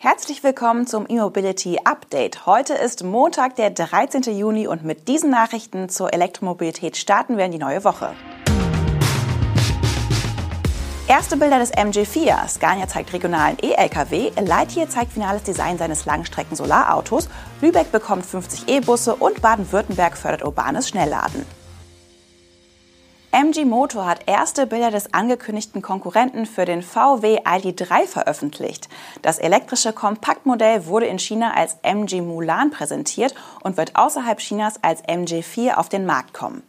Herzlich willkommen zum E-Mobility Update. Heute ist Montag, der 13. Juni und mit diesen Nachrichten zur Elektromobilität starten wir in die neue Woche. Erste Bilder des MG4. Scania zeigt regionalen E-Lkw. Lightyear zeigt finales Design seines Langstrecken-Solarautos. Lübeck bekommt 50 E-Busse und Baden-Württemberg fördert urbanes Schnellladen. MG Motor hat erste Bilder des angekündigten Konkurrenten für den VW ID3 veröffentlicht. Das elektrische Kompaktmodell wurde in China als MG Mulan präsentiert und wird außerhalb Chinas als MG4 auf den Markt kommen.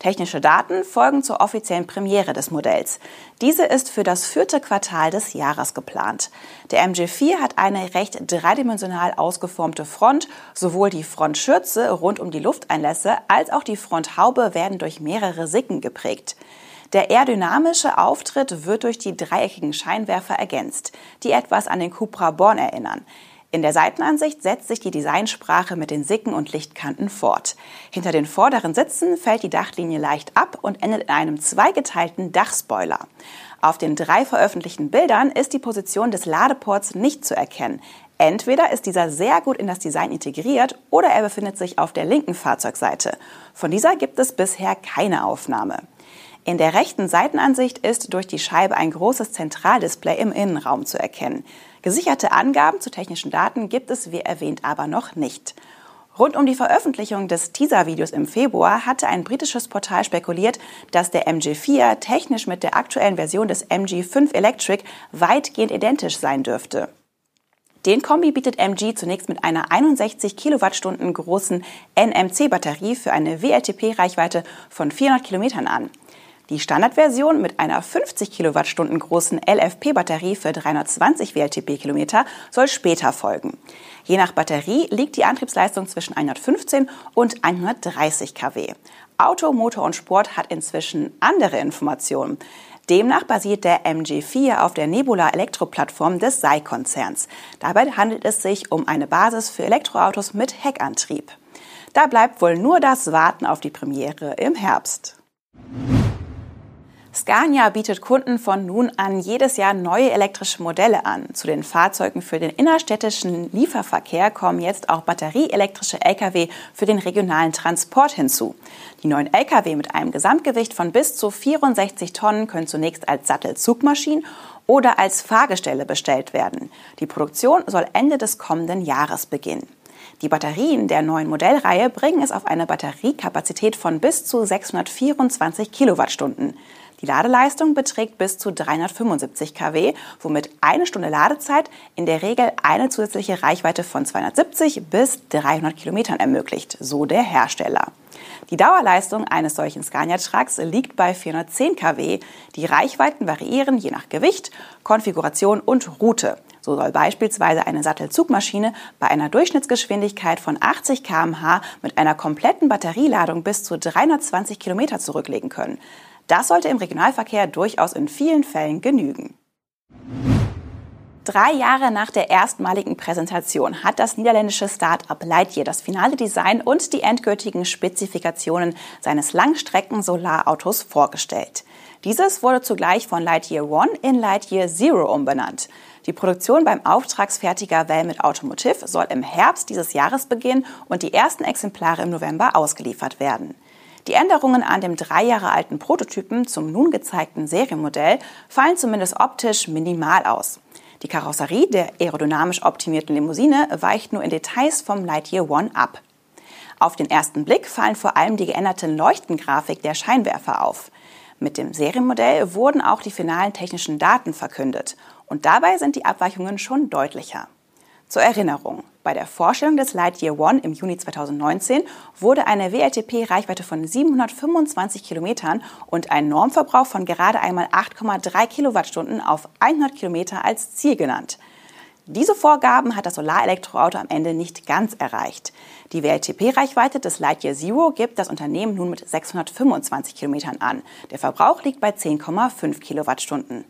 Technische Daten folgen zur offiziellen Premiere des Modells. Diese ist für das vierte Quartal des Jahres geplant. Der MG4 hat eine recht dreidimensional ausgeformte Front. Sowohl die Frontschürze rund um die Lufteinlässe als auch die Fronthaube werden durch mehrere Sicken geprägt. Der aerodynamische Auftritt wird durch die dreieckigen Scheinwerfer ergänzt, die etwas an den Cupra Born erinnern. In der Seitenansicht setzt sich die Designsprache mit den Sicken und Lichtkanten fort. Hinter den vorderen Sitzen fällt die Dachlinie leicht ab und endet in einem zweigeteilten Dachspoiler. Auf den drei veröffentlichten Bildern ist die Position des Ladeports nicht zu erkennen. Entweder ist dieser sehr gut in das Design integriert oder er befindet sich auf der linken Fahrzeugseite. Von dieser gibt es bisher keine Aufnahme. In der rechten Seitenansicht ist durch die Scheibe ein großes Zentraldisplay im Innenraum zu erkennen. Gesicherte Angaben zu technischen Daten gibt es, wie erwähnt, aber noch nicht. Rund um die Veröffentlichung des Teaser-Videos im Februar hatte ein britisches Portal spekuliert, dass der MG4 technisch mit der aktuellen Version des MG5 Electric weitgehend identisch sein dürfte. Den Kombi bietet MG zunächst mit einer 61 Kilowattstunden großen NMC-Batterie für eine WLTP-Reichweite von 400 Kilometern an. Die Standardversion mit einer 50 Kilowattstunden großen LFP-Batterie für 320 WLTP-Kilometer soll später folgen. Je nach Batterie liegt die Antriebsleistung zwischen 115 und 130 kW. Auto, Motor und Sport hat inzwischen andere Informationen. Demnach basiert der MG4 auf der Nebula Elektro-Plattform des SAI-Konzerns. Dabei handelt es sich um eine Basis für Elektroautos mit Heckantrieb. Da bleibt wohl nur das Warten auf die Premiere im Herbst. Scania bietet Kunden von nun an jedes Jahr neue elektrische Modelle an. Zu den Fahrzeugen für den innerstädtischen Lieferverkehr kommen jetzt auch batterieelektrische Lkw für den regionalen Transport hinzu. Die neuen Lkw mit einem Gesamtgewicht von bis zu 64 Tonnen können zunächst als Sattelzugmaschinen oder als Fahrgestelle bestellt werden. Die Produktion soll Ende des kommenden Jahres beginnen. Die Batterien der neuen Modellreihe bringen es auf eine Batteriekapazität von bis zu 624 Kilowattstunden. Die Ladeleistung beträgt bis zu 375 kW, womit eine Stunde Ladezeit in der Regel eine zusätzliche Reichweite von 270 bis 300 Kilometern ermöglicht, so der Hersteller. Die Dauerleistung eines solchen Scania-Trucks liegt bei 410 kW. Die Reichweiten variieren je nach Gewicht, Konfiguration und Route. So soll beispielsweise eine Sattelzugmaschine bei einer Durchschnittsgeschwindigkeit von 80 km/h mit einer kompletten Batterieladung bis zu 320 Kilometer zurücklegen können. Das sollte im Regionalverkehr durchaus in vielen Fällen genügen. Drei Jahre nach der erstmaligen Präsentation hat das niederländische Start-up Lightyear das finale Design und die endgültigen Spezifikationen seines Langstrecken-Solarautos vorgestellt. Dieses wurde zugleich von Lightyear One in Lightyear Zero umbenannt. Die Produktion beim Auftragsfertiger Valmet Automotive soll im Herbst dieses Jahres beginnen und die ersten Exemplare im November ausgeliefert werden. Die Änderungen an dem drei Jahre alten Prototypen zum nun gezeigten Serienmodell fallen zumindest optisch minimal aus. Die Karosserie der aerodynamisch optimierten Limousine weicht nur in Details vom Lightyear One ab. Auf den ersten Blick fallen vor allem die geänderten Leuchtengrafik der Scheinwerfer auf. Mit dem Serienmodell wurden auch die finalen technischen Daten verkündet und dabei sind die Abweichungen schon deutlicher. Zur Erinnerung, bei der Vorstellung des Lightyear One im Juni 2019 wurde eine WLTP-Reichweite von 725 Kilometern und ein Normverbrauch von gerade einmal 8,3 Kilowattstunden auf 100 Kilometer als Ziel genannt. Diese Vorgaben hat das Solarelektroauto am Ende nicht ganz erreicht. Die WLTP-Reichweite des Lightyear Zero gibt das Unternehmen nun mit 625 Kilometern an. Der Verbrauch liegt bei 10,5 Kilowattstunden.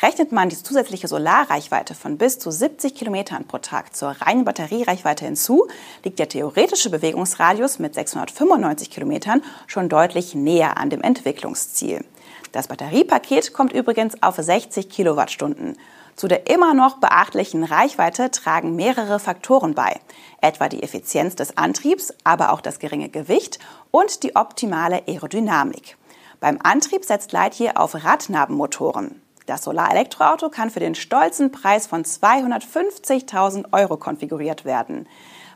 Rechnet man die zusätzliche Solarreichweite von bis zu 70 Kilometern pro Tag zur reinen Batteriereichweite hinzu, liegt der theoretische Bewegungsradius mit 695 Kilometern schon deutlich näher an dem Entwicklungsziel. Das Batteriepaket kommt übrigens auf 60 Kilowattstunden. Zu der immer noch beachtlichen Reichweite tragen mehrere Faktoren bei, etwa die Effizienz des Antriebs, aber auch das geringe Gewicht und die optimale Aerodynamik. Beim Antrieb setzt Lightyear auf Radnabenmotoren. Das Solar-Elektroauto kann für den stolzen Preis von 250.000 Euro konfiguriert werden.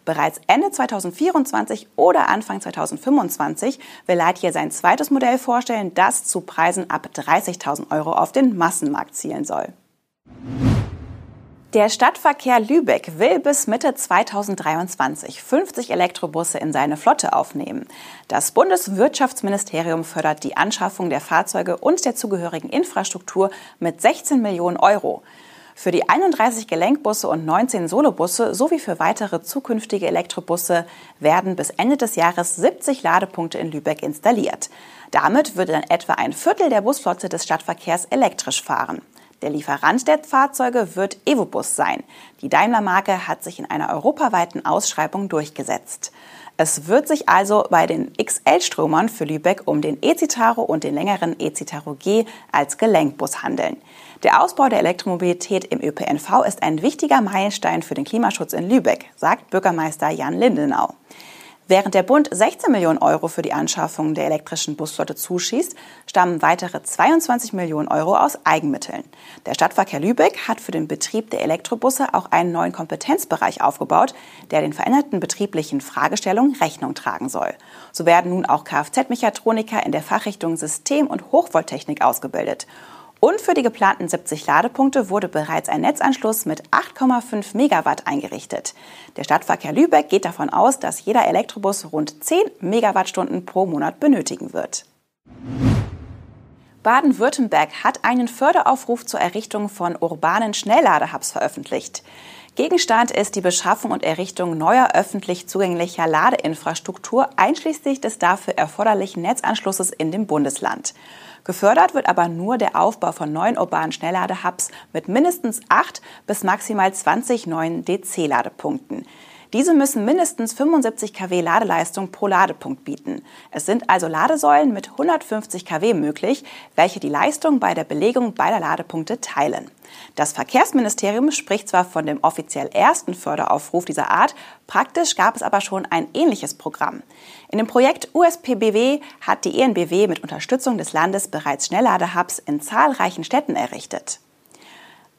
Bereits Ende 2024 oder Anfang 2025 will Lightyear sein zweites Modell vorstellen, das zu Preisen ab 30.000 Euro auf den Massenmarkt zielen soll. Der Stadtverkehr Lübeck will bis Mitte 2023 50 Elektrobusse in seine Flotte aufnehmen. Das Bundeswirtschaftsministerium fördert die Anschaffung der Fahrzeuge und der zugehörigen Infrastruktur mit 16 Millionen Euro. Für die 31 Gelenkbusse und 19 Solobusse sowie für weitere zukünftige Elektrobusse werden bis Ende des Jahres 70 Ladepunkte in Lübeck installiert. Damit würde dann etwa ein Viertel der Busflotte des Stadtverkehrs elektrisch fahren. Der Lieferant der Fahrzeuge wird Evobus sein. Die Daimler-Marke hat sich in einer europaweiten Ausschreibung durchgesetzt. Es wird sich also bei den XL-Stromern für Lübeck um den E-Citaro und den längeren E-Citaro G als Gelenkbus handeln. Der Ausbau der Elektromobilität im ÖPNV ist ein wichtiger Meilenstein für den Klimaschutz in Lübeck, sagt Bürgermeister Jan Lindenau. Während der Bund 16 Millionen Euro für die Anschaffung der elektrischen Busflotte zuschießt, stammen weitere 22 Millionen Euro aus Eigenmitteln. Der Stadtverkehr Lübeck hat für den Betrieb der Elektrobusse auch einen neuen Kompetenzbereich aufgebaut, der den veränderten betrieblichen Fragestellungen Rechnung tragen soll. So werden nun auch Kfz-Mechatroniker in der Fachrichtung System- und Hochvolttechnik ausgebildet. Und für die geplanten 70 Ladepunkte wurde bereits ein Netzanschluss mit 8,5 Megawatt eingerichtet. Der Stadtverkehr Lübeck geht davon aus, dass jeder Elektrobus rund 10 Megawattstunden pro Monat benötigen wird. Baden-Württemberg hat einen Förderaufruf zur Errichtung von urbanen Schnellladehubs veröffentlicht. Gegenstand ist die Beschaffung und Errichtung neuer öffentlich zugänglicher Ladeinfrastruktur einschließlich des dafür erforderlichen Netzanschlusses in dem Bundesland. Gefördert wird aber nur der Aufbau von neuen urbanen Schnellladehubs mit mindestens acht bis maximal 20 neuen DC-Ladepunkten. Diese müssen mindestens 75 kW Ladeleistung pro Ladepunkt bieten. Es sind also Ladesäulen mit 150 kW möglich, welche die Leistung bei der Belegung beider Ladepunkte teilen. Das Verkehrsministerium spricht zwar von dem offiziell ersten Förderaufruf dieser Art, praktisch gab es aber schon ein ähnliches Programm. In dem Projekt USPBW hat die ENBW mit Unterstützung des Landes bereits Schnellladehubs in zahlreichen Städten errichtet.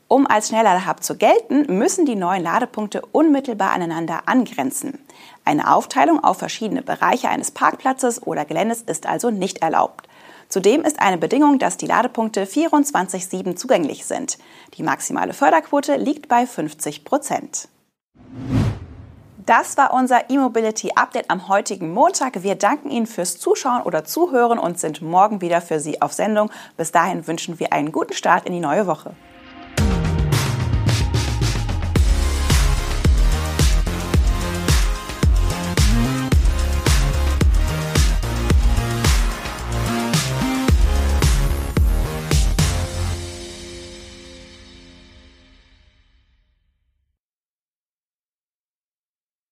Um als Schnellladehub zu gelten, müssen die neuen Ladepunkte unmittelbar aneinander angrenzen. Eine Aufteilung auf verschiedene Bereiche eines Parkplatzes oder Geländes ist also nicht erlaubt. Zudem ist eine Bedingung, dass die Ladepunkte 24-7 zugänglich sind. Die maximale Förderquote liegt bei 50 Prozent. Das war unser E-Mobility Update am heutigen Montag. Wir danken Ihnen fürs Zuschauen oder Zuhören und sind morgen wieder für Sie auf Sendung. Bis dahin wünschen wir einen guten Start in die neue Woche.